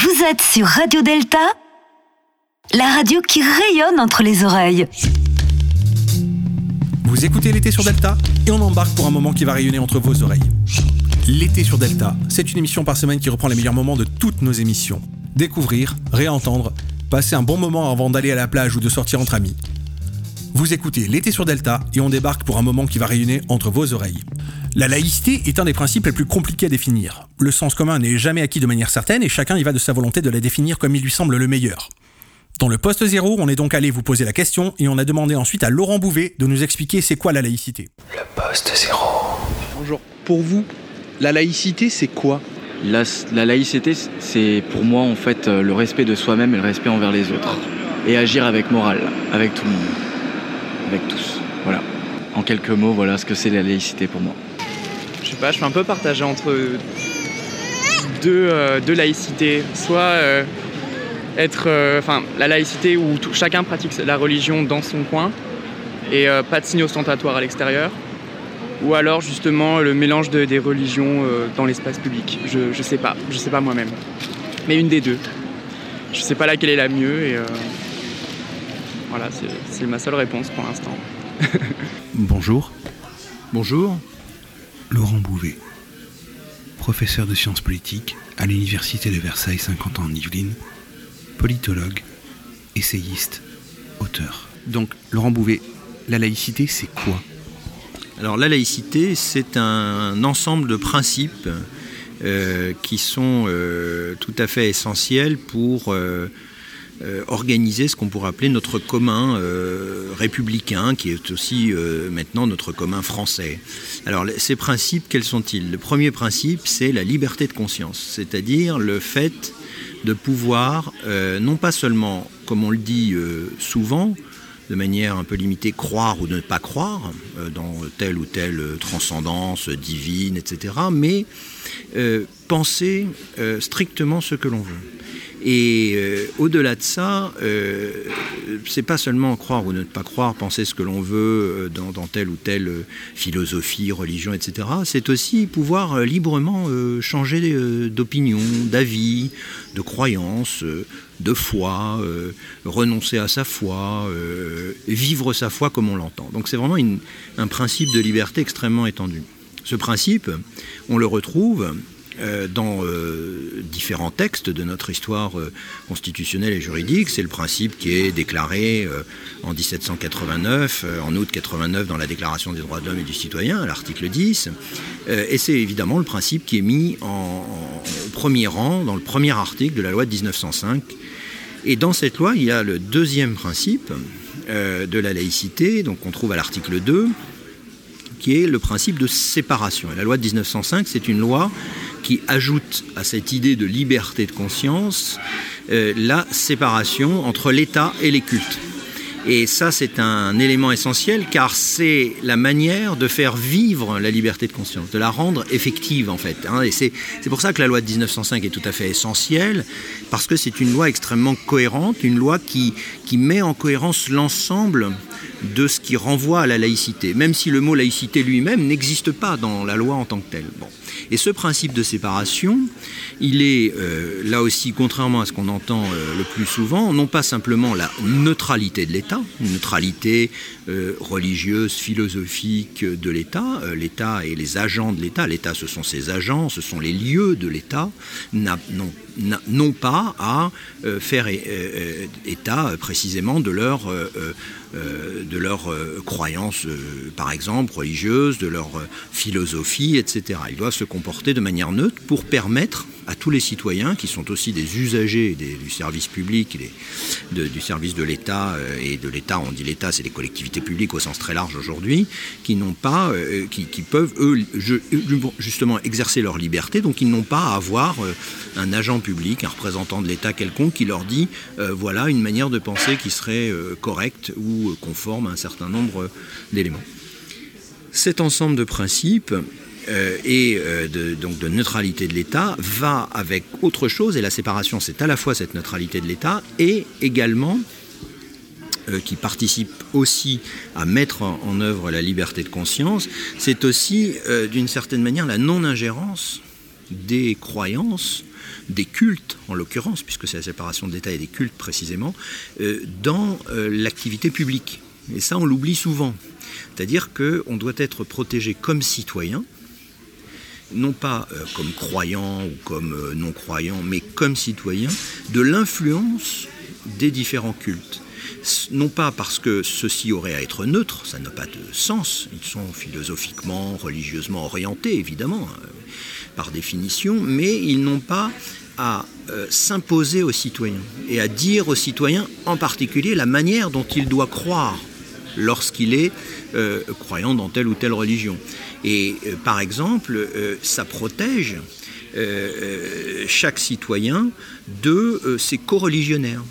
Vous êtes sur Radio Delta, la radio qui rayonne entre les oreilles. Vous écoutez l'été sur Delta et on embarque pour un moment qui va rayonner entre vos oreilles. L'été sur Delta, c'est une émission par semaine qui reprend les meilleurs moments de toutes nos émissions. Découvrir, réentendre, passer un bon moment avant d'aller à la plage ou de sortir entre amis. Vous écoutez l'été sur Delta et on débarque pour un moment qui va rayonner entre vos oreilles. La laïcité est un des principes les plus compliqués à définir. Le sens commun n'est jamais acquis de manière certaine et chacun y va de sa volonté de la définir comme il lui semble le meilleur. Dans le poste zéro, on est donc allé vous poser la question et on a demandé ensuite à Laurent Bouvet de nous expliquer c'est quoi la laïcité. Le poste zéro. Bonjour. Pour vous, la laïcité, c'est quoi? La, la, laïcité, c'est pour moi en fait euh, le respect de soi-même et le respect envers les autres. Et agir avec morale, avec tout le monde, tous. Voilà. En quelques mots, voilà ce que c'est la laïcité pour moi je sais pas, je suis un peu partagé entre deux, euh, laïcités. Soit euh, être, euh, enfin, la laïcité où chacun pratique la religion dans son coin et pas de signes ostentatoires à l'extérieur. Ou alors justement le mélange de, des religions dans l'espace public. Je, je sais pas, je sais pas moi-même. Mais une des deux. Je sais pas laquelle est la mieux voilà, c'est ma seule réponse pour l'instant. Bonjour. Bonjour. Laurent Bouvet, professeur de sciences politiques à l'Université de Versailles 50 ans en Yvelines, politologue, essayiste, auteur. Donc, Laurent Bouvet, la laïcité, c'est quoi? Alors, la laïcité, c'est un ensemble de principes euh, qui sont euh, tout à fait essentiels pour euh, euh, organiser ce qu'on pourrait appeler notre commun euh, républicain, qui est aussi euh, maintenant notre commun français. Alors ces principes, quels sont-ils? Le premier principe, c'est la liberté de conscience, c'est-à-dire le fait de pouvoir, non pas seulement, comme on le dit souvent, de manière un peu limitée, croire ou ne pas croire dans telle ou telle transcendance divine, etc., mais penser strictement ce que l'on veut. Et euh, au-delà de ça, euh, c'est pas seulement croire ou ne pas croire, penser ce que l'on veut euh, dans, telle ou telle euh, philosophie, religion, etc. C'est aussi pouvoir librement changer d'opinion, d'avis, de croyance, de foi, renoncer à sa foi, vivre sa foi comme on l'entend. Donc c'est vraiment un principe de liberté extrêmement étendu. Ce principe, on le retrouve dans euh, différents textes de notre histoire euh, constitutionnelle et juridique. C'est le principe qui est déclaré euh, en 1789, euh, en août 89 dans la Déclaration des droits de l'homme et du citoyen, à l'article 10. Euh, et c'est évidemment le principe qui est mis en, premier rang dans le premier article de la loi de 1905. Et dans cette loi, il y a le deuxième principe euh, de la laïcité, donc on trouve à l'article 2, qui est le principe de séparation. Et la loi de 1905, c'est une loi qui ajoute à cette idée de liberté de conscience euh, la séparation entre l'État et les cultes. Et ça, c'est un élément essentiel car c'est la manière de faire vivre la liberté de conscience, de la rendre effective en fait. Hein. Et c'est pour ça que la loi de 1905 est tout à fait essentielle, parce que c'est une loi extrêmement cohérente, une loi qui, qui met en cohérence l'ensemble de ce qui renvoie à la laïcité, même si le mot laïcité lui-même n'existe pas dans la loi en tant que telle. Bon. Et ce principe de séparation, il est euh, là aussi, contrairement à ce qu'on entend euh, le plus souvent, non pas simplement la neutralité de l'État, neutralité euh, religieuse, philosophique de l'État, l'État et les agents de l'État, l'État ce sont ses agents, ce sont les lieux de l'État, n'ont pas à faire état précisément de leur euh, de leurs euh, croyances, euh, par exemple, religieuses, de leur philosophie, etc. Ils doivent se comporter de manière neutre pour permettre à tous les citoyens, qui sont aussi des usagers du service public, du service de l'État, euh, et de l'État, on dit l'État, c'est les collectivités publiques au sens très large aujourd'hui, qui n'ont pas, euh, qui, peuvent, eux, justement, exercer leur liberté, donc ils n'ont pas à avoir euh, un agent public, un représentant de l'État quelconque, qui leur dit, voilà une manière de penser qui serait correcte ou conforme à un certain nombre d'éléments. Cet ensemble de principes et euh, donc de neutralité de l'État va avec autre chose, et la séparation c'est à la fois cette neutralité de l'État et également euh, qui participe aussi à mettre en, œuvre la liberté de conscience, c'est aussi euh, d'une certaine manière la non-ingérence des croyances des cultes, en l'occurrence, puisque c'est la séparation de l'État et des cultes précisément, dans l'activité publique. Et ça, on l'oublie souvent. C'est-à-dire qu'on doit être protégé comme citoyen, non pas comme croyant ou comme non-croyant, mais comme citoyen, de l'influence des différents cultes. Non pas parce que ceux-ci auraient à être neutres, ça n'a pas de sens, ils sont philosophiquement, religieusement orientés, évidemment, hein, par définition, mais ils n'ont pas à euh, s'imposer aux citoyens et à dire aux citoyens en particulier la manière dont il doit croire lorsqu'il est euh, croyant dans telle ou telle religion. Et euh, par exemple, ça protège chaque citoyen de ses co-religionnaires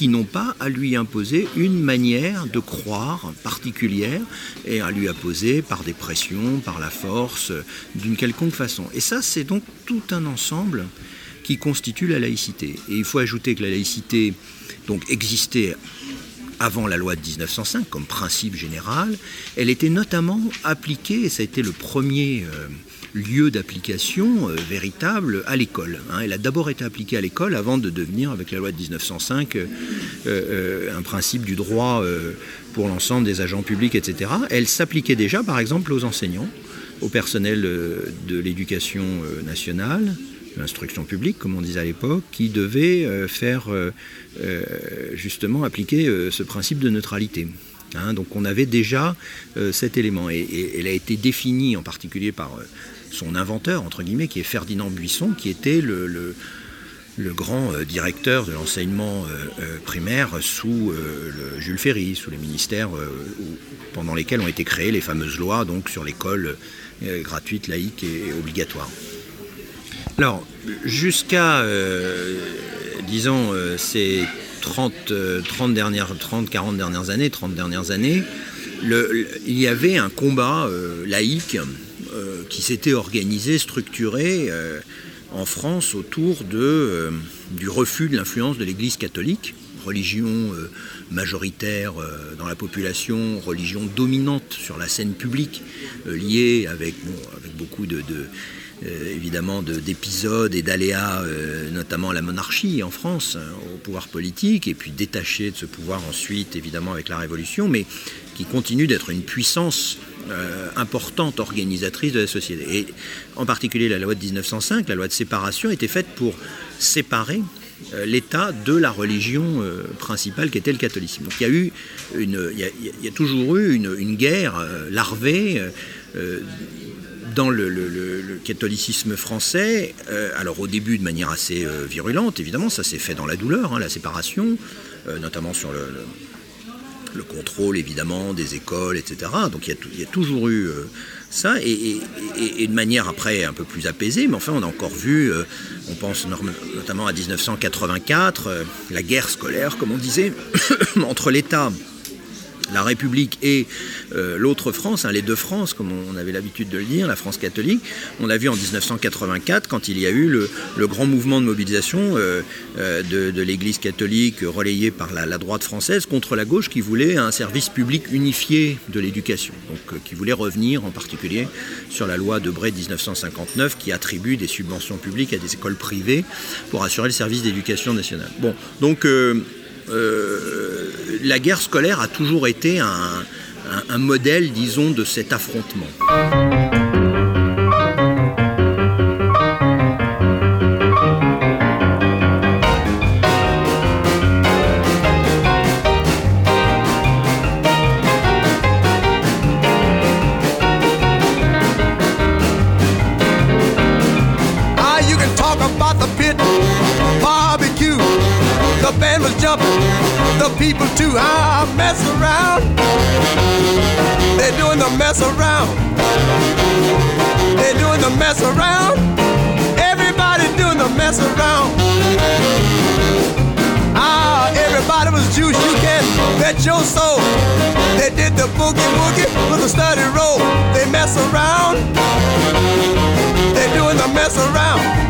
qui n'ont pas à lui imposer une manière de croire particulière et à lui imposer par des pressions, par la force, d'une quelconque façon. Et ça, c'est donc tout un ensemble qui constitue la laïcité. Et il faut ajouter que la laïcité donc existait avant la loi de 1905 comme principe général. Elle était notamment appliquée, et ça a été le premier euh, lieu d'application euh, véritable à l'école. Hein. Elle a d'abord été appliquée à l'école avant de devenir, avec la loi de 1905, euh, un principe du droit pour l'ensemble des agents publics, etc. Elle s'appliquait déjà, par exemple, aux enseignants, au personnel de l'éducation nationale, l'instruction publique, comme on disait à l'époque, qui devait faire justement appliquer ce principe de neutralité. Hein. donc on avait déjà cet élément et, elle a été définie en particulier par son inventeur, entre guillemets, qui est Ferdinand Buisson, qui était le, grand euh, directeur de l'enseignement euh, euh, primaire sous le Jules Ferry, sous les ministères pendant lesquels ont été créées les fameuses lois donc, sur l'école gratuite, laïque et, obligatoire. Alors, jusqu'à, disons, ces 30, 30, dernières, 30, 40 dernières années, 30 dernières années, il y avait un combat laïque euh, qui s'était organisé, structuré euh, en France autour euh, du refus de l'influence de l'Église catholique, religion majoritaire dans la population, religion dominante sur la scène publique, liée avec, avec beaucoup de, évidemment d'épisodes et d'aléas, notamment la monarchie en France, hein, au pouvoir politique, et puis détaché de ce pouvoir ensuite, évidemment, avec la Révolution, mais qui continue d'être une puissance euh, importante organisatrice de la société. Et en particulier la loi de 1905, la loi de séparation, était faite pour séparer euh, l'État de la religion euh, principale qui était le catholicisme. Donc il y a, eu il y a, toujours eu une, guerre larvée dans le, catholicisme français, alors au début de manière assez virulente, évidemment, ça s'est fait dans la douleur, hein, la séparation, notamment sur le, le contrôle évidemment des écoles, etc. Donc il y a, toujours eu euh, ça, et, de manière après un peu plus apaisée, mais enfin on a encore vu, euh, on pense notamment à 1984, euh, la guerre scolaire, comme on disait, entre l'État la République et euh, l'autre France, hein, les deux France, comme on avait l'habitude de le dire, la France catholique. On l'a vu en 1984 quand il y a eu le, grand mouvement de mobilisation euh, euh, de, l'Église catholique relayé par la, droite française contre la gauche qui voulait un service public unifié de l'éducation, donc qui voulait revenir en particulier sur la loi de Bray 1959 qui attribue des subventions publiques à des écoles privées pour assurer le service d'éducation nationale. Bon, donc euh, la guerre scolaire a toujours été un, un modèle, disons, de cet affrontement. People to I mess around. They're doing the mess around. They're doing the mess around. Everybody doing the mess around. Ah, everybody was juice. You can bet your soul. They did the boogie woogie with a study roll. They mess around. They're doing the mess around.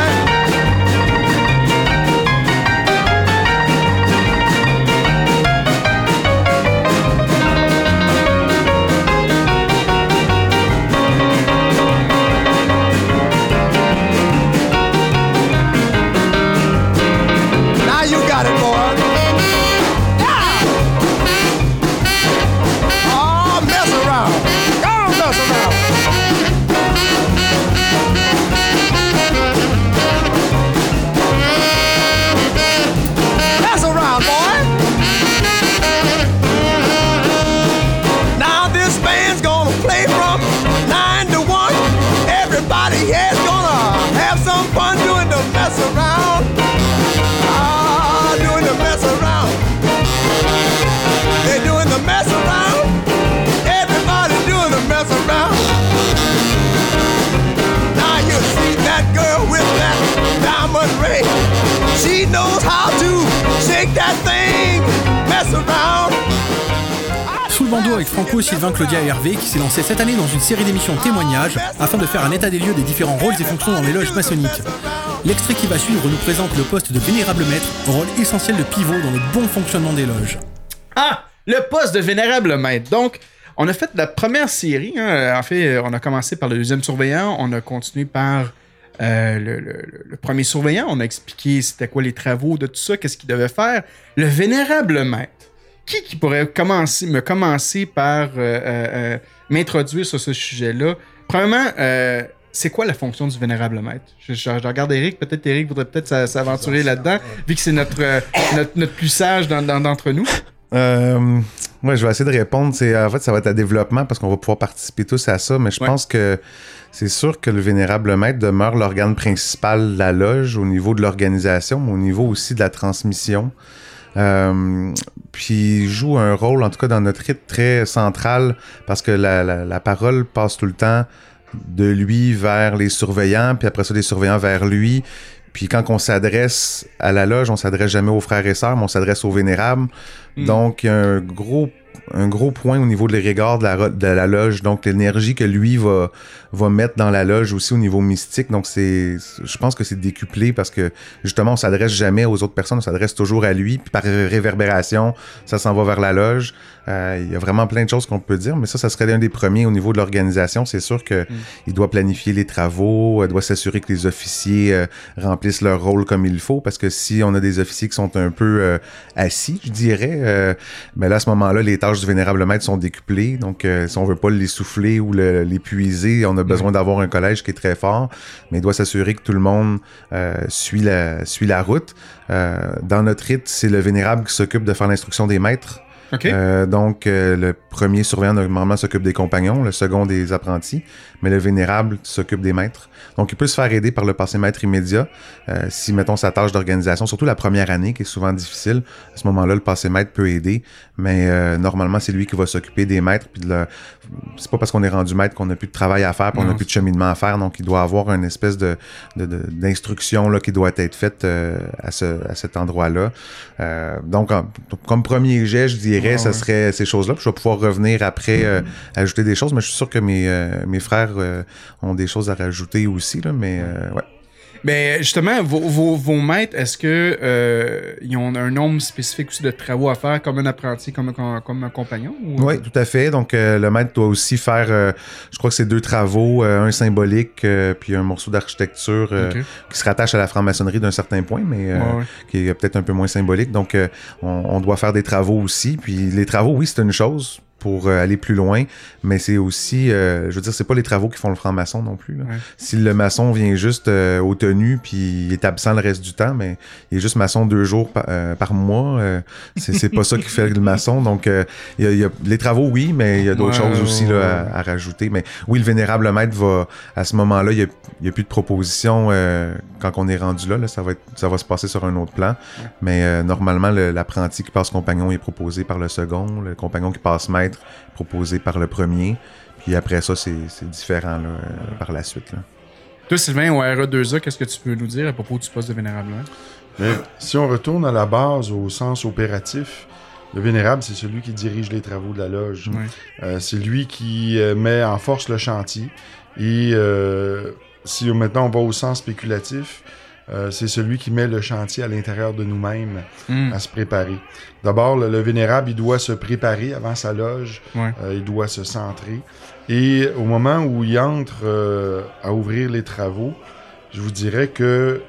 Bandeau avec Franco, Sylvain, Claudia et Hervé qui s'est lancé cette année dans une série d'émissions témoignages afin de faire un état des lieux des différents rôles et fonctions dans les loges maçonniques. L'extrait qui va suivre nous présente le poste de vénérable maître, rôle essentiel de pivot dans le bon fonctionnement des loges. Ah! Le poste de vénérable maître. Donc, on a fait la première série. hein. En fait, on a commencé par le deuxième surveillant. On a continué par euh, le, le- le premier surveillant. On a expliqué c'était quoi les travaux de tout ça, qu'est-ce qu'il devait faire. Le vénérable maître. Qui qui pourrait commencer, me commencer par euh, euh, euh, m'introduire sur ce sujet-là? Premièrement, c'est quoi la fonction du vénérable maître? Je, je- je regarde Eric, peut-être Eric voudrait peut-être s'a- s'aventurer là-dedans, vu que c'est notre, notre, notre plus sage dans- dans- d'entre nous. Euh, ouais, je vais essayer de répondre. C'est, en fait, ça va être à développement parce qu'on va pouvoir participer tous à ça, mais je Ouais. pense que c'est sûr que le vénérable maître demeure l'organe principal de la loge au niveau de l'organisation, mais au niveau aussi de la transmission. Euh, puis il joue un rôle, en tout cas dans notre rite, très central parce que la, la, la parole passe tout le temps de lui vers les surveillants, puis après ça des surveillants vers lui. Puis quand on s'adresse à la loge, on s'adresse jamais aux frères et sœurs, mais on s'adresse aux vénérables. Mm. Donc il y a un gros un gros point au niveau de l'égard de la, de la loge, donc l'énergie que lui va, va mettre dans la loge aussi au niveau mystique. Donc c'est, je pense que c'est décuplé parce que justement on s'adresse jamais aux autres personnes, on s'adresse toujours à lui. Puis par ré- réverbération, ça s'en va vers la loge. Euh, Il y a vraiment plein de choses qu'on peut dire, mais ça, ça serait l'un des premiers au niveau de l'organisation. C'est sûr que il doit planifier les travaux, euh, doit s'assurer que les officiers euh, remplissent leur rôle comme il faut, parce que si on a des officiers qui sont un peu euh, assis, je dirais, euh, ben là à ce moment-là, les tâches du vénérable maître sont décuplées. Donc, euh, si on veut pas les souffler ou l'épuiser, on a besoin d'avoir un collège qui est très fort, mais il doit s'assurer que tout le monde euh, suit la suit la route. Euh, dans notre rite, c'est le vénérable qui s'occupe de faire l'instruction des maîtres. Euh, donc, euh, le premier surveillant normalement s'occupe des compagnons, le second des apprentis, mais le vénérable s'occupe des maîtres. Donc, il peut se faire aider par le passé maître immédiat. Euh, si, mettons, sa tâche d'organisation, surtout la première année, qui est souvent difficile, à ce moment-là, le passé maître peut aider, mais euh, normalement, c'est lui qui va s'occuper des maîtres. Puis de le... C'est pas parce qu'on est rendu maître qu'on n'a plus de travail à faire, puis on n'a plus de cheminement à faire. Donc, il doit avoir une espèce de, d'instruction là, qui doit être faite euh, à, ce, à cet endroit-là. Euh, donc, en- comme premier jet, je dirais, Ouais, ouais. serait ces choses-là. Puis je vais pouvoir revenir après, euh, ajouter des choses, mais je suis sûr que mes, euh, mes frères euh, ont des choses à rajouter aussi. Là, mais euh, ouais. Ben justement, vos, vos, vos maîtres, est-ce que euh, ils ont un nombre spécifique aussi de travaux à faire comme un apprenti, comme un, comme un compagnon? ou- Oui, tout à fait. Donc, euh, le maître doit aussi faire, euh, je crois que c'est deux travaux, un symbolique, puis un morceau d'architecture qui se rattache à la franc-maçonnerie d'un certain point, mais Ouais, ouais. qui est peut-être un peu moins symbolique. Donc, on, on doit faire des travaux aussi. Puis les travaux, oui, c'est une chose pour euh, aller plus loin, mais c'est aussi, euh, je veux dire, c'est pas les travaux qui font le franc-maçon non plus. là. Ouais. Si le maçon vient juste euh, aux tenues puis il est absent le reste du temps, mais il est juste maçon deux jours par, euh, par mois, c'est pas ça qui fait le maçon. Donc, y a, il y a- les travaux, oui, mais il y a d'autres Ouais, choses aussi ouais, là, à, à rajouter. Mais oui, le vénérable maître va, à ce moment-là, il y a, y a plus de propositions euh, quand on est rendu là, là, ça va être, ça va se passer sur un autre plan. Mais normalement, le- l'apprenti qui passe compagnon est proposé par le second, le compagnon qui passe maître proposé par le premier. Puis après ça, c'est différent là, euh, par la suite. Là. Toi, Sylvain, au RE2A, qu'est-ce que tu peux nous dire à propos du poste de vénérable? Mais si on retourne à la base, au sens opératif, le vénérable, c'est celui qui dirige les travaux de la loge. Euh, c'est lui qui euh, met en force le chantier. Et euh, si maintenant on va au sens spéculatif, euh, c'est celui qui met le chantier à l'intérieur de nous-mêmes Mm. à se préparer. D'abord, le, le vénérable, il doit se préparer avant sa loge. Ouais. Euh, il doit se centrer. Et au moment où il entre euh, à ouvrir les travaux, je vous dirais que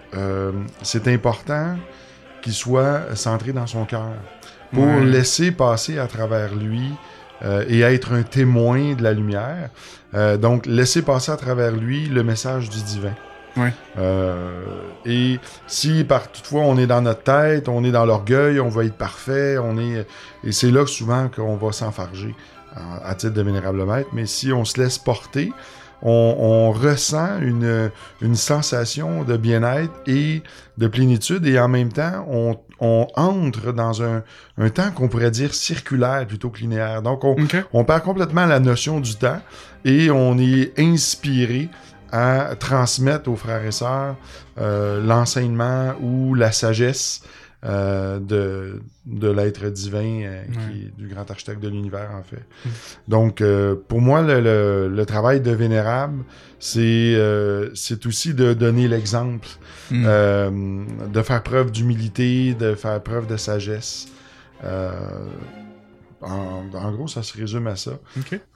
c'est important qu'il soit centré dans son cœur pour Ouais. laisser passer à travers lui euh, et être un témoin de la lumière. Euh, donc, laisser passer à travers lui le message du divin. Ouais. Euh, et si par toutefois on est dans notre tête, on est dans l'orgueil, on va être parfait, on est et c'est là souvent qu'on va s'enfarger à, titre de vénérable maître. Mais si on se laisse porter, on, on ressent une, une sensation de bien-être et de plénitude et en même temps on, on entre dans un, un temps qu'on pourrait dire circulaire plutôt que linéaire. Donc on perd complètement la notion du temps et on est inspiré à transmettre aux frères et sœurs euh, l'enseignement ou la sagesse euh, de, de l'être divin euh, qui est du grand architecte de l'univers en fait. Donc euh, pour moi le, le- le travail de vénérable c'est c'est aussi de donner l'exemple, Mm. de faire preuve d'humilité, de faire preuve de sagesse. En, en gros, ça se résume à ça.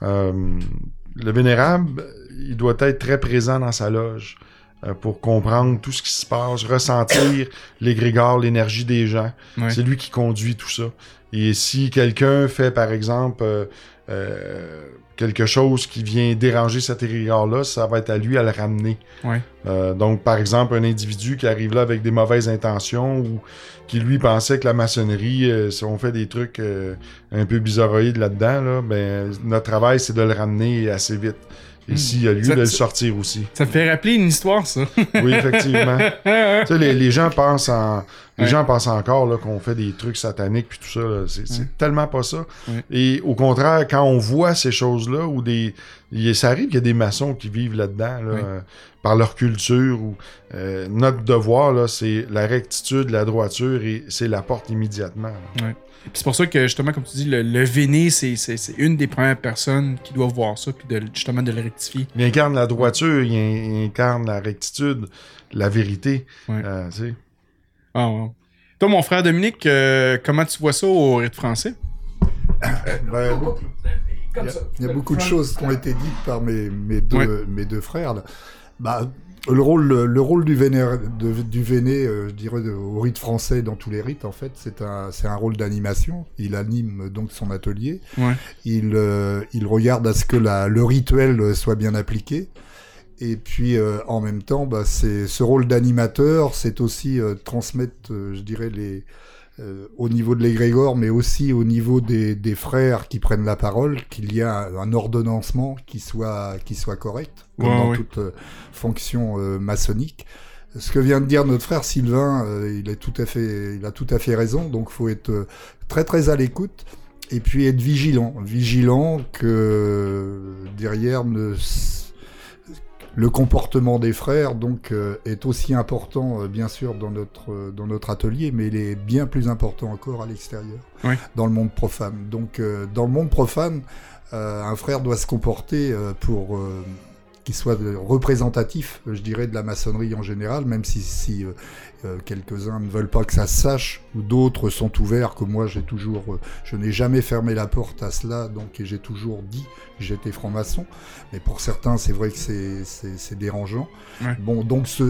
Le vénérable, il doit être très présent dans sa loge euh, pour comprendre tout ce qui se passe, ressentir l'égrégore, l'énergie des gens. C'est lui qui conduit tout ça. Et si quelqu'un fait, par exemple, euh, euh, quelque chose qui vient déranger cet égrégore-là, ça va être à lui à le ramener. Euh, donc, par exemple, un individu qui arrive là avec des mauvaises intentions ou qui, lui, pensait que la maçonnerie, si on fait des trucs un peu bizarroïdes là-dedans, là, ben, notre travail, c'est de le ramener assez vite. Et Hmm. s'il y a lieu Ça- de le sortir aussi. Ça me fait rappeler une histoire, ça. Oui, effectivement. tu sais, les, les gens pensent en, les Ouais. gens pensent encore là, qu'on fait des trucs sataniques puis tout ça. C'est Ouais. tellement pas ça. Ouais. Et au contraire, quand on voit ces choses-là, ou des, il- ça arrive qu'il y a des maçons qui vivent là-dedans, là, euh, par leur culture. Ou euh, notre devoir, là, c'est la rectitude, la droiture, et c'est la porte immédiatement. là. C'est pour ça que, justement, comme tu dis, le, le Véné, c'est une des premières personnes qui doit voir ça, puis de, justement de le rectifier. Il incarne la droiture, il, in- il incarne la rectitude, la vérité. Ouais. Euh, tu sais. Ah, ouais. Toi, mon frère Dominique, euh, comment tu vois ça au rite français? Ben, il y a- il y, a beaucoup de choses qui ont été dites par mes, mes, deux, Ouais. mes deux frères. là. Bah, le rôle, le rôle du véné, de- du véné euh, je dirais, de- au rite français, dans tous les rites, en fait, c'est un, c'est un rôle d'animation. Il anime donc son atelier. Ouais. Il, euh, il regarde à ce que la, le rituel soit bien appliqué. Et puis, euh, en même temps, bah, c'est ce rôle d'animateur, c'est aussi transmettre, je dirais, les, euh, au niveau de l'égrégore, mais aussi au niveau des, des frères qui prennent la parole, qu'il y a un, ordonnancement qui soit, qui soit correct, comme Ouais, dans toute euh, fonction euh, maçonnique. Ce que vient de dire notre frère Sylvain, il est tout à fait, il a tout à fait raison. Donc, faut être très très à l'écoute et puis être vigilant, vigilant que derrière ne le comportement des frères donc euh, est aussi important euh, bien sûr dans notre euh, dans notre atelier, mais il est bien plus important encore à l'extérieur, Oui. dans le monde profane. Donc dans le monde profane, un frère doit se comporter pour qu'il soit représentatif, je dirais, de la maçonnerie en général, même si, si euh, quelques-uns ne veulent pas que ça se sache, ou d'autres sont ouverts, que moi j'ai toujours, euh, je n'ai jamais fermé la porte à cela, donc et j'ai toujours dit que j'étais franc-maçon. Mais pour certains, c'est vrai que c'est- dérangeant. Ouais. Bon, donc ce,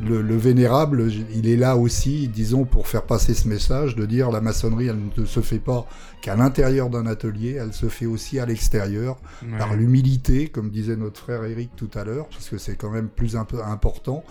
le, le vénérable, il est là aussi, disons, pour faire passer ce message, de dire la maçonnerie, elle ne se fait pas qu'à l'intérieur d'un atelier, elle se fait aussi à l'extérieur, Ouais. par l'humilité, comme disait notre frère Eric tout à l'heure, parce que c'est quand même plus un peu important,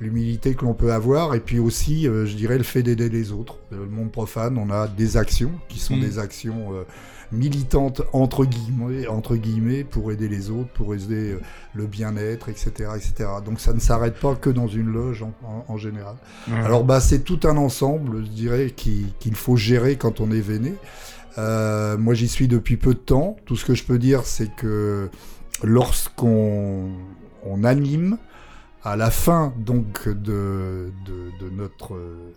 l'humilité que l'on peut avoir, et puis aussi, euh, je dirais, le fait d'aider les autres. Dans le monde profane, on a des actions qui sont Mm. des actions euh, militantes entre guillemets, entre guillemets, pour aider les autres, pour aider euh, le bien-être, etc., etc. Donc ça ne s'arrête pas que dans une loge en, en- en général. Alors bah c'est tout un ensemble, je dirais, qui- qu'il faut gérer quand on est véné. Euh, moi j'y suis depuis peu de temps. Tout ce que je peux dire, c'est que lorsqu'on on anime, à la fin donc de, de, de notre euh,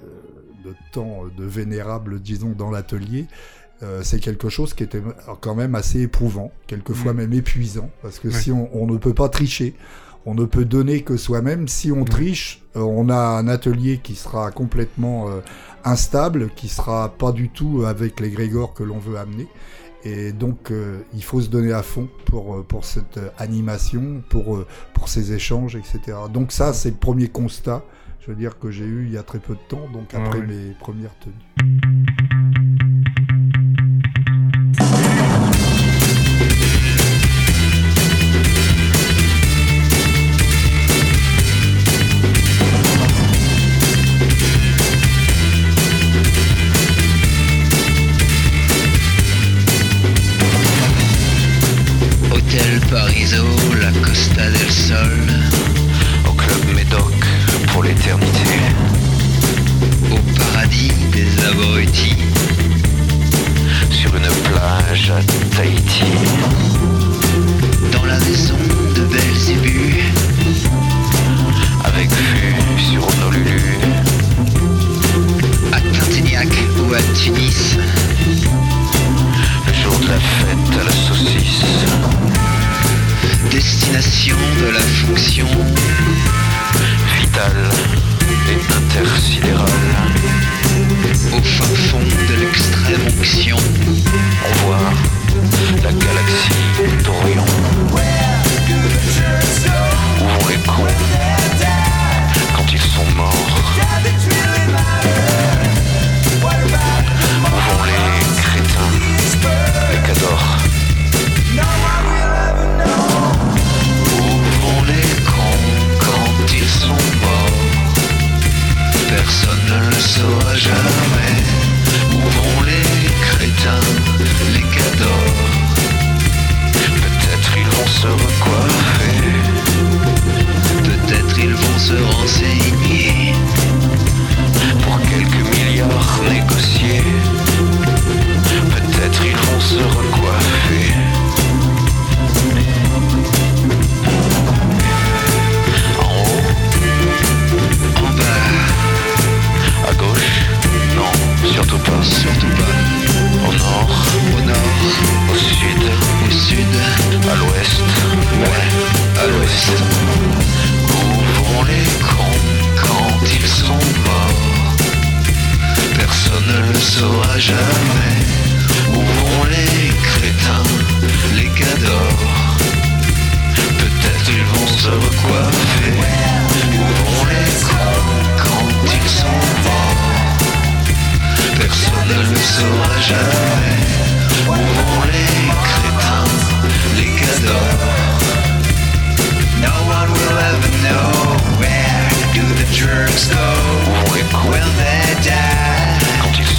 de temps de vénérable, disons, dans l'atelier, euh, c'est quelque chose qui était quand même assez éprouvant, quelquefois Mm. même épuisant, parce que Ouais. si on, on ne peut pas tricher, on ne peut donner que soi-même. Si on triche, euh, on a un atelier qui sera complètement euh, instable, qui sera pas du tout avec les grégores que l'on veut amener. Et donc, euh, il faut se donner à fond pour, euh, pour cette euh, animation, pour, pour ces échanges, etc. Donc ça, c'est le premier constat, je veux dire, que j'ai eu il y a très peu de temps, donc après mes premières tenues. Fonction vitale et intersidérale. Saura jamais. Où vont les crétins, les cadors Peut-être ils vont se recoiffer. Où vont les cons quand ils sont morts Personne ne le saura jamais. Où vont les crétins, les cadors? No one will ever know where do the jerks go. Will they die?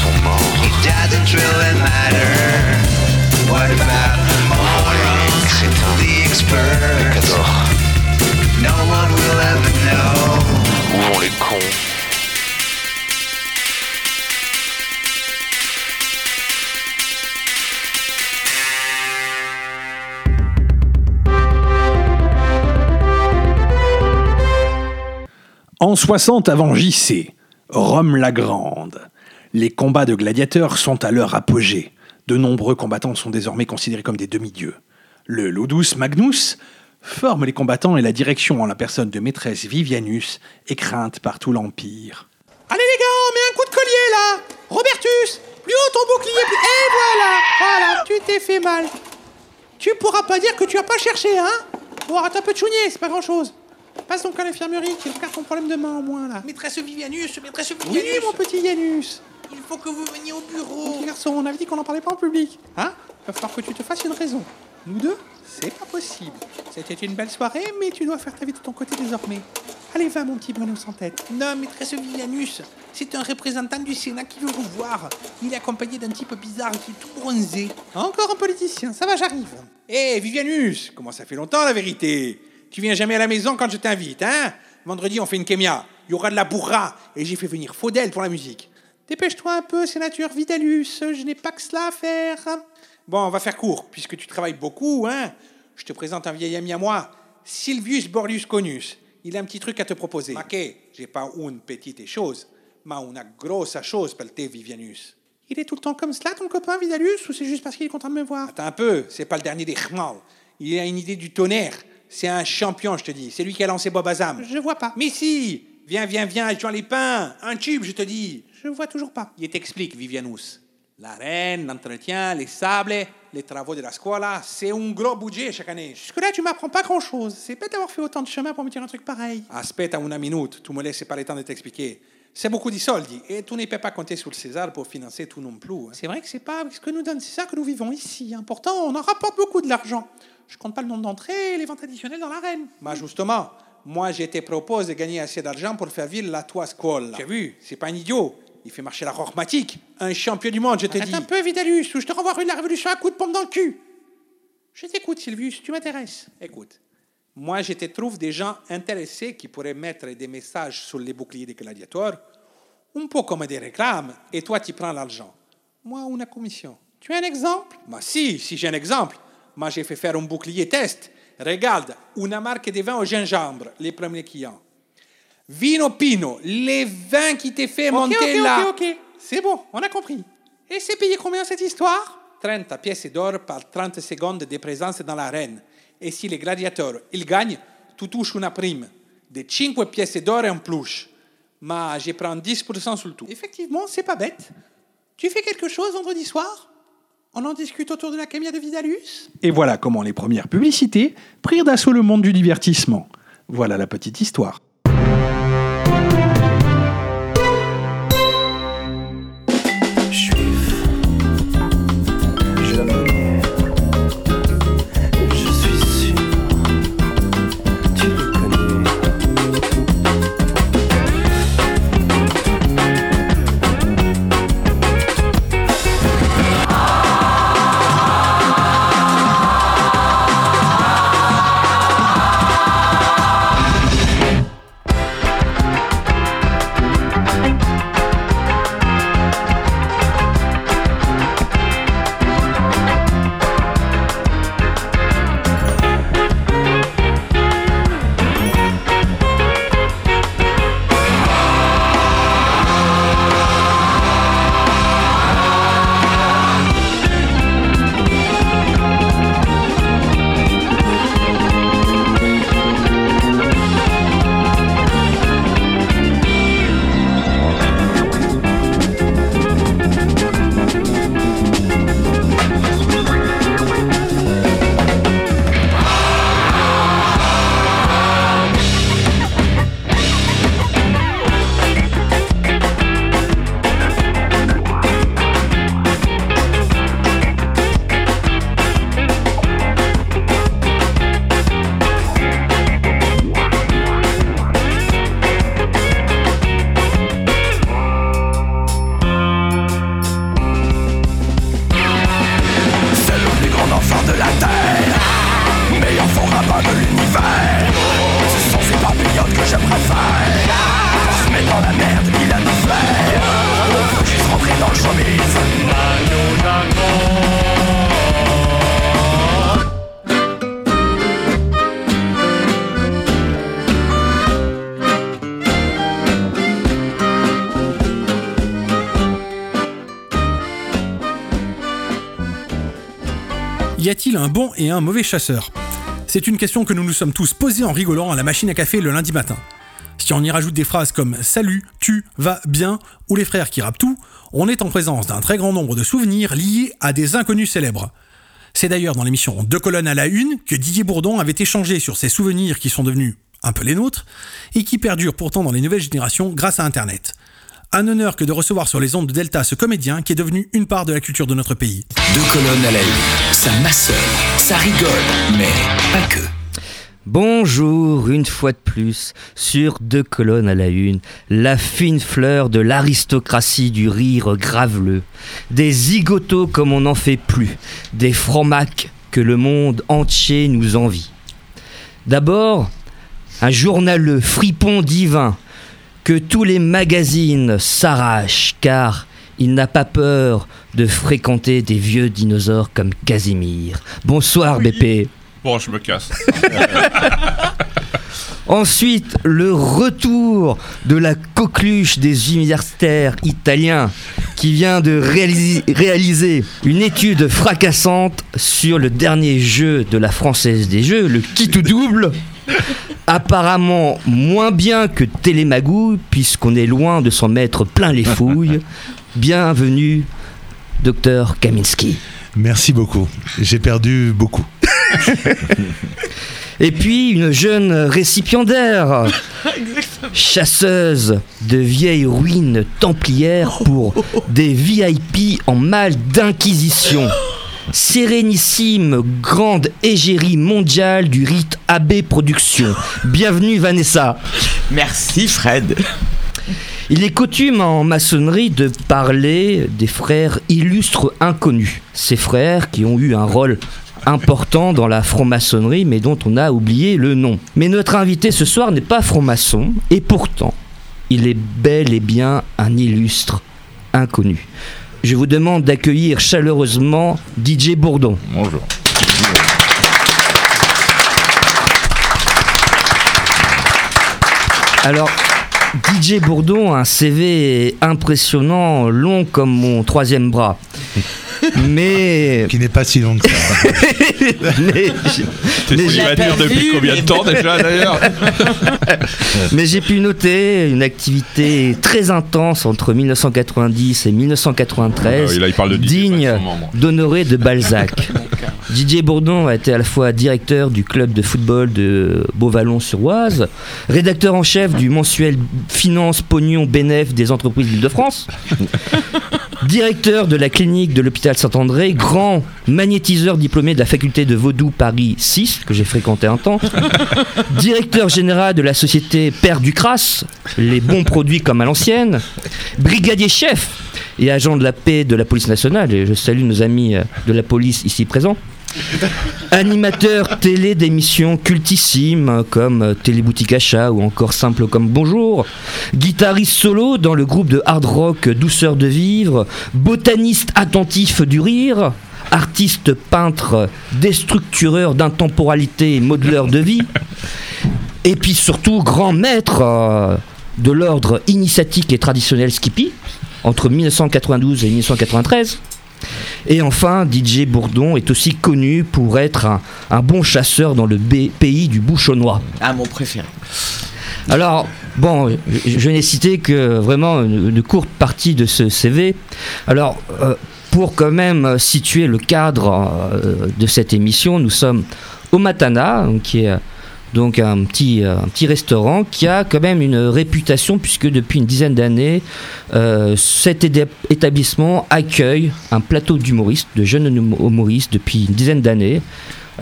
Sont morts It doesn't really matter. What about morons, the experts? Les cadors No one will ever know. Où vont les cons? En 60 avant JC, Rome la Grande. Les combats de gladiateurs sont à leur apogée. De nombreux combattants sont désormais considérés comme des demi-dieux. Le Ludus Magnus forme les combattants et la direction en la personne de maîtresse Vivianus est crainte par tout l'Empire. Allez les gars, on met un coup de collier là Robertus Plus haut ton bouclier. Et voilà Voilà, tu t'es fait mal. Tu pourras pas dire que tu as pas cherché, hein Bon, arrête un peu de chougner, c'est pas grand chose. Passe donc à l'infirmerie, tu faire ton problème de main au moins là. Maîtresse Vivianus, maîtresse Oui, Vivianus. mon petit Yanus Il faut que vous veniez au bureau. Petit garçon, on avait dit qu'on en parlait pas en public. Hein? Va falloir que tu te fasses une raison. Nous deux, c'est pas possible. C'était une belle soirée, mais tu dois faire ta vie de ton côté désormais. Allez, va, mon petit Bruno sans tête. Non, maîtresse Vivianus, c'est un représentant du Sénat qui veut vous voir. Il est accompagné d'un type bizarre qui est tout bronzé. Encore un politicien, ça va, j'arrive. Hé, Vivianus, comment ça fait longtemps la vérité? Tu viens jamais à la maison quand je t'invite, hein? Vendredi, on fait une kémia. Il y aura de la bourra. Et j'ai fait venir Faudel pour la musique. Dépêche-toi un peu, sénateur Vidalus, je n'ai pas que cela à faire. Bon, on va faire court, puisque tu travailles beaucoup, hein Je te présente un vieil ami à moi, Silvius Borlius Conus. il a un petit truc à te proposer. Ok, j'ai pas une petite chose, mais une grosse chose pour te, Vivianus. Il est tout le temps comme cela, ton copain Vidalus, ou c'est juste parce qu'il est content de me voir? Attends un peu, c'est pas le dernier des Khmal. Il a une idée du tonnerre. C'est un champion, je te dis. C'est lui qui a lancé Bob Azam. Je vois pas. Mais si Viens, viens, viens, Jean Lépin Un tube, je te dis Je vois toujours pas. Il t'explique, Vivianus. La reine, l'entretien, les sables, les travaux de la scuola, c'est un gros budget chaque année. Jusque-là, tu m'apprends pas grand-chose. C'est bête d'avoir fait autant de chemin pour me dire un truc pareil. Aspetta una minute, tu me laisses pas le temps de t'expliquer. C'est beaucoup de soldi et tu ne peux pas compter sur le César pour financer tout non plus. hein. C'est vrai que c'est pas ce que nous donne César que nous vivons ici. Pourtant, on en rapporte beaucoup de l'argent. Je compte pas le nombre d'entrées et les ventes additionnelles dans l'arène. Bah justement, moi je te propose de gagner assez d'argent pour faire vivre la tua scuola. Tu as vu, c'est pas un idiot. Il fait marcher la rormatique. Un champion du monde, je te dis. un peu, Vidalus, ou je te renvoie de la Révolution à coup de pompe dans le cul. Je t'écoute, Sylvius, tu m'intéresses. Écoute, moi je te trouve des gens intéressés qui pourraient mettre des messages sur les boucliers des gladiateurs, un peu comme des réclames, et toi tu prends l'argent. Moi, une commission. Tu as un exemple? Bah si, si j'ai un exemple. Moi j'ai fait faire un bouclier test. Regarde, une marque de vin au gingembre, les premiers clients. Vino Pino, les vins qui t'ont fait Ok, monter ok, là. ok, ok. C'est bon, on a compris. Et c'est payé combien cette histoire? 30 pièces d'or par 30 secondes de présence dans l'arène. Et si les gladiateurs, ils gagnent, tu touches une prime de 5 pièces d'or en plus. Mais je prends 10% sur le tout. Effectivement, c'est pas bête. Tu fais quelque chose vendredi soir? On en discute autour de la camia de Vidalus? Et voilà comment les premières publicités prirent d'assaut le monde du divertissement. Voilà la petite histoire. Un bon et un mauvais chasseur C'est une question que nous nous sommes tous posés en rigolant à la machine à café le lundi matin. Si on y rajoute des phrases comme Salut, tu, vas, bien ou les frères qui rappent tout, on est en présence d'un très grand nombre de souvenirs liés à des inconnus célèbres. C'est d'ailleurs dans l'émission Deux colonnes à la une que Didier Bourdon avait échangé sur ces souvenirs qui sont devenus un peu les nôtres et qui perdurent pourtant dans les nouvelles générations grâce à Internet. Un honneur que de recevoir sur les ondes de Delta ce comédien qui est devenu une part de la culture de notre pays. Deux colonnes à la une, ça maçonne, ça rigole, mais pas que. Bonjour, une fois de plus, sur deux colonnes à la une, la fine fleur de l'aristocratie du rire graveleux, des zigotos comme on n'en fait plus, des francs-macs que le monde entier nous envie. D'abord, un journaleux fripon divin que tous les magazines s'arrachent car il n'a pas peur de fréquenter des vieux dinosaures comme Casimir. Bonsoir BP. Bon, je me casse. Ensuite, le retour de la coqueluche des universitaires italiens qui vient de réaliser, réaliser une étude fracassante sur le dernier jeu de la Française des Jeux, le qui tout double. Apparemment moins bien que Télémagou, puisqu'on est loin de s'en mettre plein les fouilles. Bienvenue, docteur Kaminski. Merci beaucoup. J'ai perdu beaucoup. Et puis une jeune récipiendaire, chasseuse de vieilles ruines templières pour des VIP en mal d'inquisition. Sérénissime grande égérie mondiale du rite AB Productions. Bienvenue Vanessa. Merci Fred. Il est coutume en maçonnerie de parler des frères illustres inconnus. Ces frères qui ont eu un rôle important dans la franc-maçonnerie mais dont on a oublié le nom. Mais notre invité ce soir n'est pas franc-maçon et pourtant il est bel et bien un illustre inconnu. Je vous demande d'accueillir chaleureusement DJ Bourdon. Bonjour. Alors, DJ Bourdon a un CV impressionnant, long comme mon troisième bras. Mais. Qui n'est pas si long que ça. mais, C'est ce qu'il va dire depuis combien de temps déjà d'ailleurs mais j'ai pu noter une activité très intense entre 1990 et 1993, Ah oui, là, il parle de DJ, digne d'Honoré de Balzac. Didier Bourdon a été à la fois directeur du club de football de Beauvallon-sur-Oise, rédacteur en chef du mensuel Finance Pognon Bénéf des entreprises d'Île-de-France, directeur de la clinique de l'hôpital Saint-André, grand magnétiseur diplômé de la faculté de Vaudou Paris 6, que j'ai fréquenté un temps, directeur général de la société Père Ducras, les bons produits comme à l'ancienne, brigadier chef et agent de la paix de la police nationale, et je salue nos amis euh, de la police ici présents. Animateur télé d'émissions cultissimes comme Téléboutique Achat ou encore Simple comme Bonjour. Guitariste solo dans le groupe de hard rock Douceur de Vivre. Botaniste attentif du rire. Artiste peintre déstructureur d'intemporalité et modeleur de vie. Et puis surtout grand maître euh, de l'ordre initiatique et traditionnel Skippy entre 1992 et 1993. Et enfin, DJ Bourdon est aussi connu pour être un, un bon chasseur dans le pays du bouchonnois. Ah, mon préféré. Alors, bon, je, je n'ai cité que vraiment une, une courte partie de ce CV. Alors, euh, pour quand même situer le cadre euh, de cette émission, nous sommes au Matana, donc, qui est donc un petit, euh, un petit restaurant qui a quand même une réputation puisque depuis une dizaine d'années, euh, cet établissement accueille un plateau d'humoristes, de jeunes humo- humoristes depuis une dizaine d'années.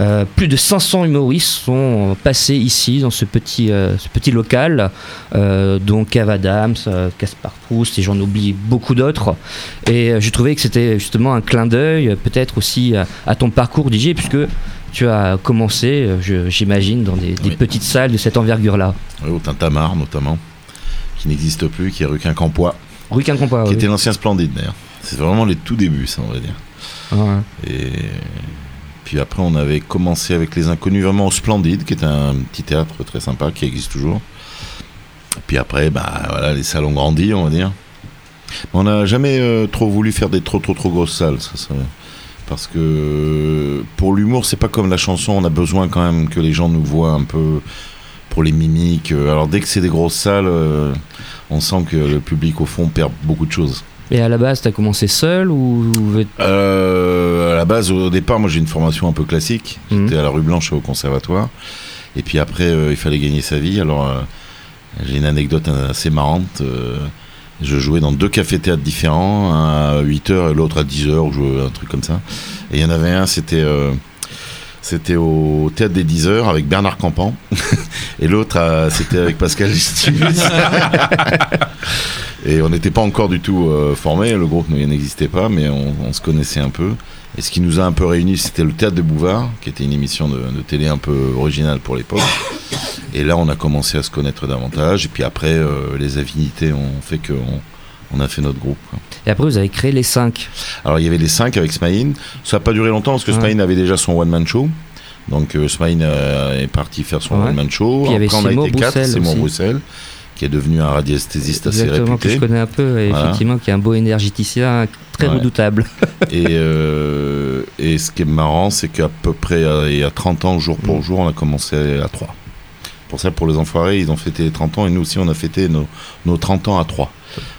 Euh, plus de 500 humoristes sont passés ici dans ce petit, ce petit local, euh, dont Kev Adams, Caspar Proust et j'en oublie beaucoup d'autres. Et j'ai trouvé que c'était justement un clin d'œil, peut-être aussi à ton parcours DJ, puisque tu as commencé, euh, j'imagine, dans des, des petites salles de cette envergure-là. Oui, au Tintamarre notamment, qui n'existe plus, qui est rue Quincampoix. Rue Quincampoix, Qui oui. était l'ancien Splendide d'ailleurs. C'est vraiment les tout débuts, ça, on va dire. Ouais. Et puis après, on avait commencé avec Les Inconnus vraiment au Splendide, qui est un petit théâtre très sympa, qui existe toujours. Et puis après, bah, voilà, les salles ont grandi, on va dire. Mais on n'a jamais euh, trop voulu faire des trop trop trop grosses salles, ça, ça- parce que pour l'humour, c'est pas comme la chanson, on a besoin quand même que les gens nous voient un peu pour les mimiques. Alors dès que c'est des grosses salles, euh, on sent que le public au fond perd beaucoup de choses. Et à la base, tu as commencé seul ou Euh, à la base, au départ, moi j'ai une formation un peu classique. J'étais à la rue Blanche au conservatoire. Et puis après, euh, il fallait gagner sa vie. Alors euh, j'ai une anecdote assez marrante. Je jouais dans deux cafés-théâtres différents, un à 8h et l'autre à 10h, je un truc comme ça. Et il y en avait un, c'était euh, c'était au théâtre des 10h avec Bernard Campan. et l'autre, euh, c'était avec Pascal Gistius. Et on n'était pas encore du tout euh, formés, le groupe n'existait pas, mais on, on se connaissait un peu. Et ce qui nous a un peu réunis, c'était le Théâtre de Bouvard, qui était une émission de, de télé un peu originale pour l'époque. Et là, on a commencé à se connaître davantage. Et puis après, euh, les affinités ont fait qu'on on a fait notre groupe. Et après, vous avez créé les 5. Alors, il y avait les cinq avec Smaïn. Ça n'a pas duré longtemps parce que Ouais. Smaïn avait déjà son one-man show. Donc euh, Smaïn euh, est parti faire son Ouais. one-man show. Puis il y avait on a été Broussel Simon aussi. Qui est devenu un radiesthésiste assez Exactement, que réputé. je connais un peu, et Voilà. effectivement, qui est un beau énergéticien très Ouais. redoutable. et, euh, et ce qui est marrant, c'est qu'à peu près euh, il y a 30 ans, jour Mm. pour jour, on a commencé à 3. Pour ça, pour les enfoirés, ils ont fêté les 30 ans et nous aussi, on a fêté nos, nos 30 ans à 3.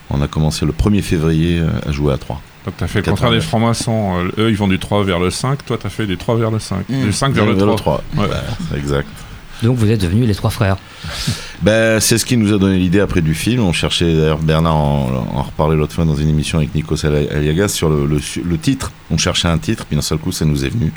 On a commencé le 1er février euh, à jouer à 3. Donc t'as fait le contraire des francs-maçons. euh, eux, ils vont du 3 vers le 5. Toi, t'as fait du 3 vers le 5. Mm. Du 5 vers, Vers le le 3. 3. Ouais. Bah, exact. Donc vous êtes devenus les trois frères. Ben, c'est ce qui nous a donné l'idée après du film. On cherchait, d'ailleurs, Bernard en, en reparlait l'autre fois dans une émission avec Nikos Ali- Aliagas sur le, le su- le titre. On cherchait un titre, puis d'un seul coup, ça nous est venu.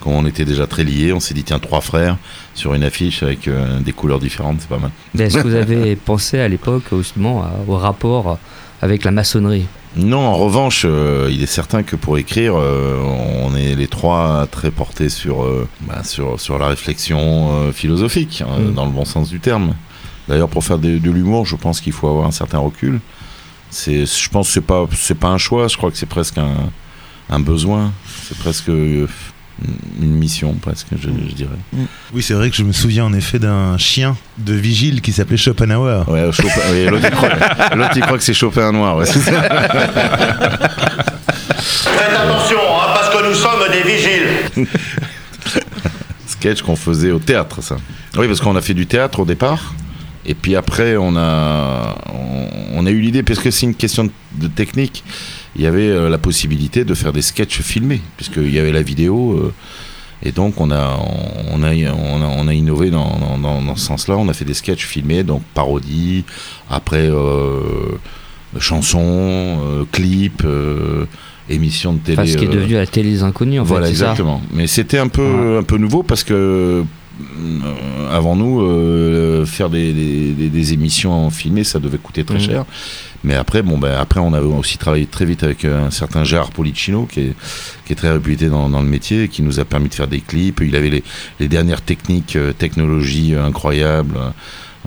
Quand on était déjà très liés, on s'est dit, tiens, trois frères sur une affiche avec euh, des couleurs différentes, c'est pas mal. Est-ce que vous avez pensé à l'époque justement au rapport avec la maçonnerie? Non, en revanche, euh, il est certain que pour écrire, euh, on est les trois très portés sur, euh, bah, sur, sur la réflexion philosophique, hein, Mm. dans le bon sens du terme. D'ailleurs, pour faire de, de l'humour, je pense qu'il faut avoir un certain recul. C'est, je pense que c'est pas, c'est pas un choix, je crois que c'est presque un, un besoin. C'est presque une mission, presque, je, je dirais. Oui, c'est vrai que je me souviens en effet d'un chien de vigile qui s'appelait Schopenhauer. Ouais, Chopin- oui, l'autre, il croit, l'autre, il croit que c'est Chopin noir. Ouais. Faites attention, hein, parce que nous sommes des vigiles. sketch qu'on faisait au théâtre, ça. Oui, parce qu'on a fait du théâtre au départ. Et puis après, on a, on, on a eu l'idée, parce que c'est une question de, de technique, il y avait euh, la possibilité de faire des sketchs filmés, puisqu'il y avait la vidéo. euh, et donc, on a, on a, on a, on a innové dans, dans- dans- ce sens-là. On a fait des sketchs filmés, donc parodies, après euh, chansons, euh, clips, euh, émissions de télé. Enfin, ce qui est devenu la télé des inconnus en voilà, fait. ça exactement. Mais c'était un peu, un peu nouveau parce que avant nous, euh, faire des, des- des- émissions filmées, ça devait coûter très Mhm. cher. Mais après, bon, ben, après, on avait aussi travaillé très vite avec euh, un certain Gérard Policino, qui est, qui est très réputé dans, dans le métier, et qui nous a permis de faire des clips. Il avait les, les dernières techniques, euh, technologies euh, incroyables.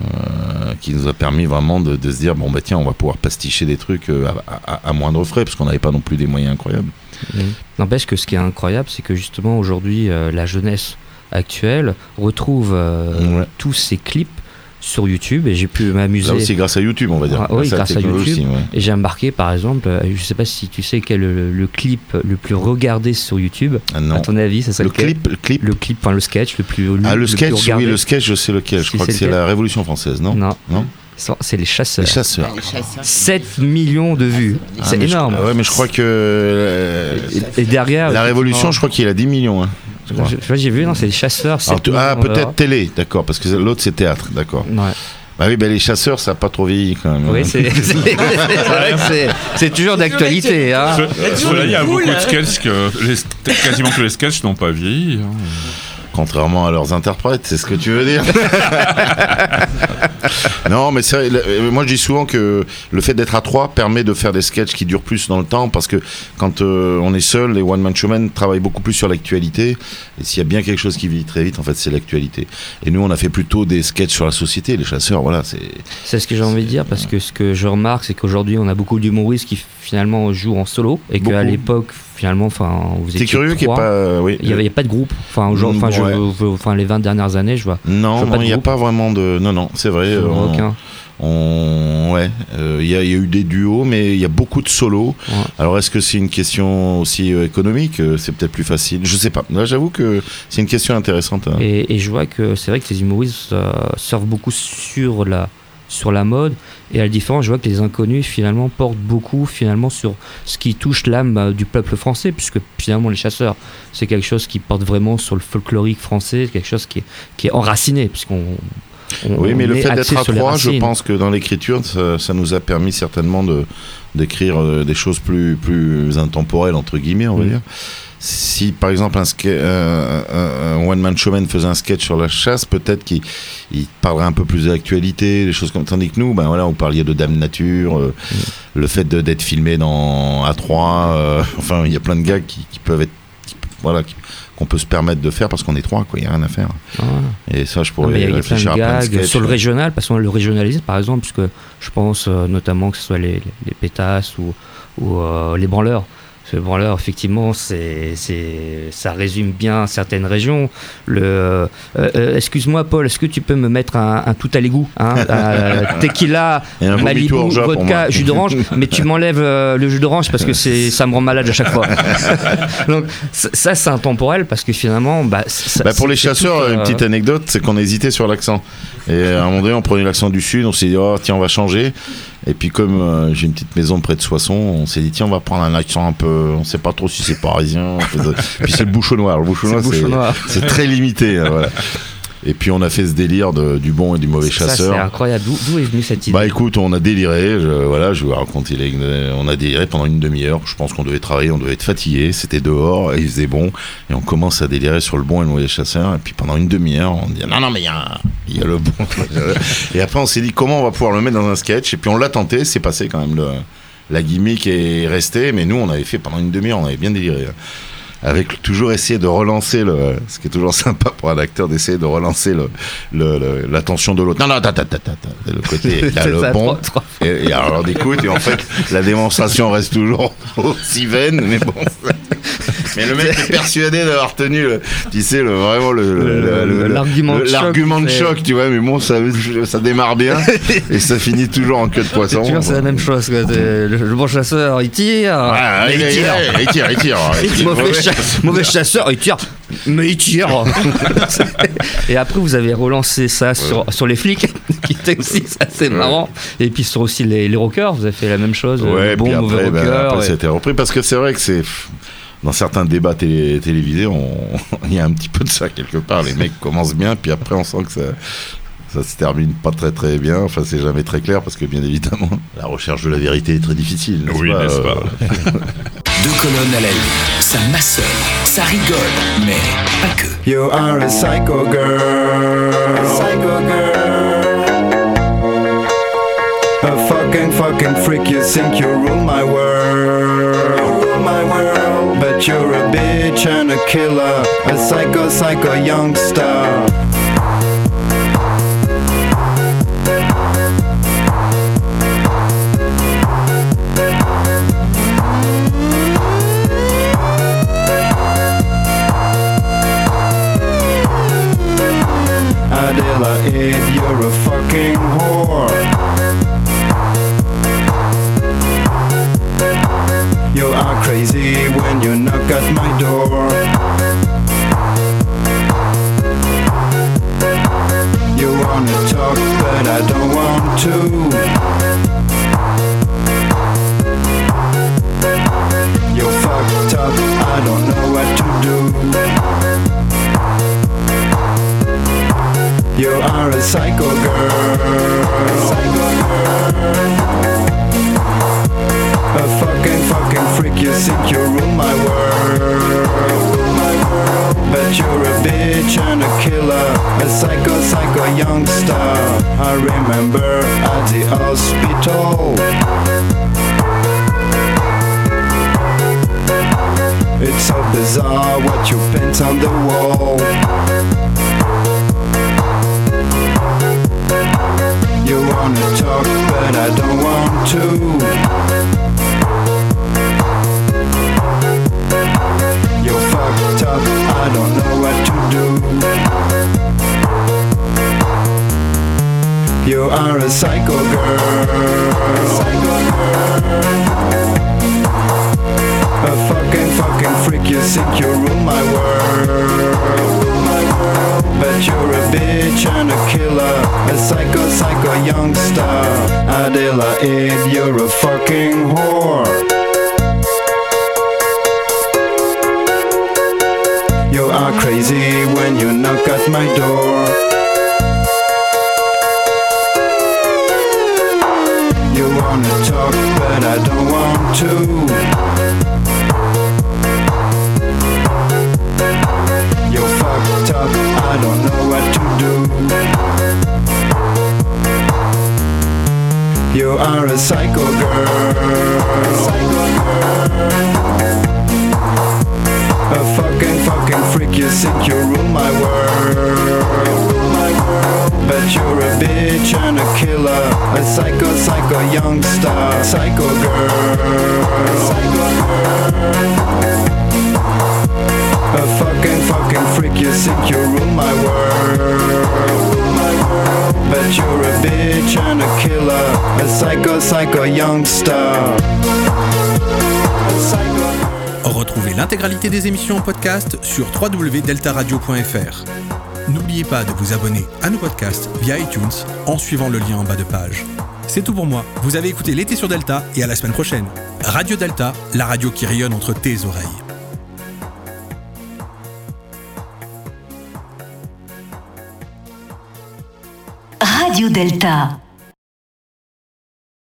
euh, qui nous a permis vraiment de, de se dire bon bah tiens on va pouvoir pasticher des trucs euh, à, à- à moindre frais parce qu'on n'avait pas non plus des moyens incroyables Mhm. N'empêche que ce qui est incroyable, c'est que justement aujourd'hui, euh, la jeunesse actuelle retrouve euh, tous ces clips sur YouTube et j'ai pu m'amuser. Là aussi grâce à YouTube, on va dire. Ah, oui, Grâce à grâce YouTube. ouais. Et j'ai remarqué par exemple, euh, je sais pas si tu sais quel est le, le clip le plus regardé sur YouTube. Ah non. À ton avis, ça Le s'appelle clip, le clip. Le clip, enfin le sketch le plus. Ah, le plus sketch, oui, le sketch, je sais lequel. Je crois que c'est la Révolution française, non Non. Non C'est les chasseurs. Les chasseurs. 7 millions de vues. Ah, c'est je- énorme. ah ouais, mais je crois que. euh, Et, et derrière. La Révolution, je crois qu'il a 10 millions. hein, J'ai vu, non, c'est les chasseurs. Alors, 7 tu- ah, millions, peut-être télé, d'accord, parce que l'autre c'est théâtre, d'accord. Ouais. Bah oui, bah, les chasseurs, ça n'a pas trop vieilli quand même. Oui, c'est c'est- c'est vrai que c'est- c'est toujours d'actualité. Hein. Cela, il y a beaucoup de sketchs que les- quasiment tous les sketchs n'ont pas vieilli. hein. Contrairement à leurs interprètes, c'est ce que tu veux dire. non, mais c'est vrai, le- euh, moi je dis souvent que le fait d'être à trois permet de faire des sketchs qui durent plus dans le temps parce que quand euh, on est seul, les one man showmen travaillent beaucoup plus sur l'actualité. Et s'il y a bien quelque chose qui vit très vite, en fait, c'est l'actualité. Et nous, on a fait plutôt des sketchs sur la société. Les chasseurs, voilà, c'est. C'est ce que j'ai envie de dire parce que ce que je remarque, c'est qu'aujourd'hui, on a beaucoup d'humoristes qui finalement jouent en solo et qu'à l'époque, finalement, enfin, vous étiez curieux qu'il y ait pas, euh, oui. Il n'y avait, pas de groupe. Enfin, aujourd'hui, enfin, Ouais. les 20 dernières années, je vois. Non, il n'y a pas vraiment de. Non, non, c'est vrai. On- aucun. on- ouais, euh, il y, a- il y a eu des duos, mais il y a beaucoup de solos. Alors, est-ce que c'est une question aussi euh, économique? C'est peut-être plus facile. Je sais pas. Là, j'avoue que c'est une question intéressante. hein. Et, et je vois que c'est vrai que les humoristes euh, surfent beaucoup sur la, sur la mode. Et à la différence, je vois que les inconnus, finalement, portent beaucoup finalement sur ce qui touche l'âme euh, du peuple français, puisque finalement, les chasseurs, c'est quelque chose qui porte vraiment sur le folklorique français, quelque chose qui est, qui est enraciné, puisqu'on. on- Oui, mais le fait d'être à trois, je pense que dans l'écriture, ça, ça nous a permis certainement de d'écrire euh, des choses plus plus intemporelles entre guillemets, on va dire. Si par exemple un, euh, un- un one man showman faisait un sketch sur la chasse, peut-être qu'il il parlerait un peu plus de l'actualité, des choses comme tandis que nous, ben voilà, vous parliez de Dame Nature, euh, le fait d'être filmé dans A3, euh, enfin il y a plein de gars qui, qui peuvent être, qui- voilà, qu'on peut se permettre de faire parce qu'on est trois, quoi, il y a rien à faire. Ah, Et ça, je pourrais Il y a- plein réfléchir de à plein de gags sketchs. sur le régional, parce qu'on le régionalisme par exemple, puisque je pense euh, notamment que ce soit les, les, les pétasses ou, ou euh, les branleurs. Ce branleur, effectivement, c'est, c'est, ça résume bien certaines régions. Le, euh, euh, excuse-moi, Paul, est-ce que tu peux me mettre un, un tout à l'égout hein, euh, Tequila, Malibu, vodka, jus d'orange, mais tu m'enlèves le jus d'orange parce que c'est, ça me rend malade à chaque fois. Donc, ça, c'est intemporel parce que finalement, bah, ça- Bah, pour les chasseurs, tout, une petite anecdote, c'est qu'on hésitait sur l'accent. Et à un moment donné, on prenait l'accent du sud, on s'est dit, oh, tiens, on va changer. Et puis, comme euh, j'ai une petite maison près de Soissons, on s'est dit, tiens, on va prendre un accent un peu. On sait pas trop si c'est parisien. puis c'est le bouchonnois. Le C'est bouchonnois. c'est très limité. hein, voilà. Et puis, on a fait ce délire de- du bon et du mauvais ça, chasseur. c'est incroyable. D'où, est venue cette idée Bah écoute, on a déliré, je, voilà, je vous raconter, les- on a déliré pendant une demi-heure, je pense qu'on devait travailler, on devait être fatigué, c'était dehors, et il faisait bon, et on commence à délirer sur le bon et le mauvais chasseur, et puis pendant une demi-heure, on dit non, non, mais il y, a un- il y a le bon. et après, on s'est dit comment on va pouvoir le mettre dans un sketch, et puis on l'a tenté, c'est passé quand même, le, la gimmick est restée, mais nous, on avait fait pendant une demi-heure, on avait bien déliré. Avec toujours essayer de relancer le. Ce qui est toujours sympa pour un acteur d'essayer de relancer le, le- le- l'attention de l'autre. Non, non, ta, ta, ta, ta. Le côté, il y a le ça, bon. Et, et alors on écoute, et en fait, la démonstration reste toujours aussi vaine, mais bon. Mais le mec est persuadé d'avoir tenu, le- tu sais, le, vraiment le, L'argument de l'argument de choc, tu vois, mais bon, ça, ça démarre bien, et ça finit toujours en queue de poisson. Tu vois, c'est la même chose. quoi. Le, bon chasseur, il tire. Mais il- tire. il tire, il tire, il tire. mauvais, Mauvais. cha- mauvais chasseur, il tire. Mais il tire. Et après, vous avez relancé ça sur, sur les flics, qui était aussi assez marrant. Et puis sur aussi les, les rockers, vous avez fait la même chose. Ouais, le bon, mauvais après, rocker. après, ouais. ça a été repris parce que c'est vrai que c'est dans certains débats télé- télévisés, on- il y a un petit peu de ça quelque part. Les mecs commencent bien, puis après on sent que ça, ça se termine pas très très bien. Enfin, c'est jamais très clair parce que bien évidemment, la recherche de la vérité est très difficile. n'est-ce Oui, pas, n'est-ce euh, pas Deux colonnes à la une, ça massonne, ça rigole, mais pas que. You are a psycho girl. Psycho girl. A fucking fucking freak. You think you rule my world. You're a bitch and a killer. A psycho psycho youngster. Adela, talk, but I don't want to. You're fucked up, I don't know what to do. You are a psycho girl. Psycho girl. A fucking fucking freak, you think you rule my world. You're a bitch and a killer, a psycho psycho youngster. I remember at the hospital. It's so bizarre what you paint on the wall. You wanna talk, but I don't want to. I don't know what to do. You are a psycho girl. Psycho girl. A fucking fucking freak, you think you rule my world. But you're a bitch and a killer, a psycho psycho youngster. Adela, if you're a fucking whore. Are crazy when you knock at my door. You wanna talk, but I don't want to. You're fucked up, I don't know what to do. You are a psycho girl. Psycho girl. Freak, you think you rule my world. But you're a bitch and a killer, a psycho, psycho youngster, psycho girl. Psycho girl. A fucking, fucking freak, you think you rule my world. But you're a bitch and a killer, a psycho, psycho youngster. Retrouvez l'intégralité des émissions en podcast sur www.deltaradio.fr. N'oubliez pas de vous abonner à nos podcasts via iTunes en suivant le lien en bas de page. C'est tout pour moi. Vous avez écouté l'été sur Delta et à la semaine prochaine. Radio Delta, la radio qui rayonne entre tes oreilles. Radio Delta.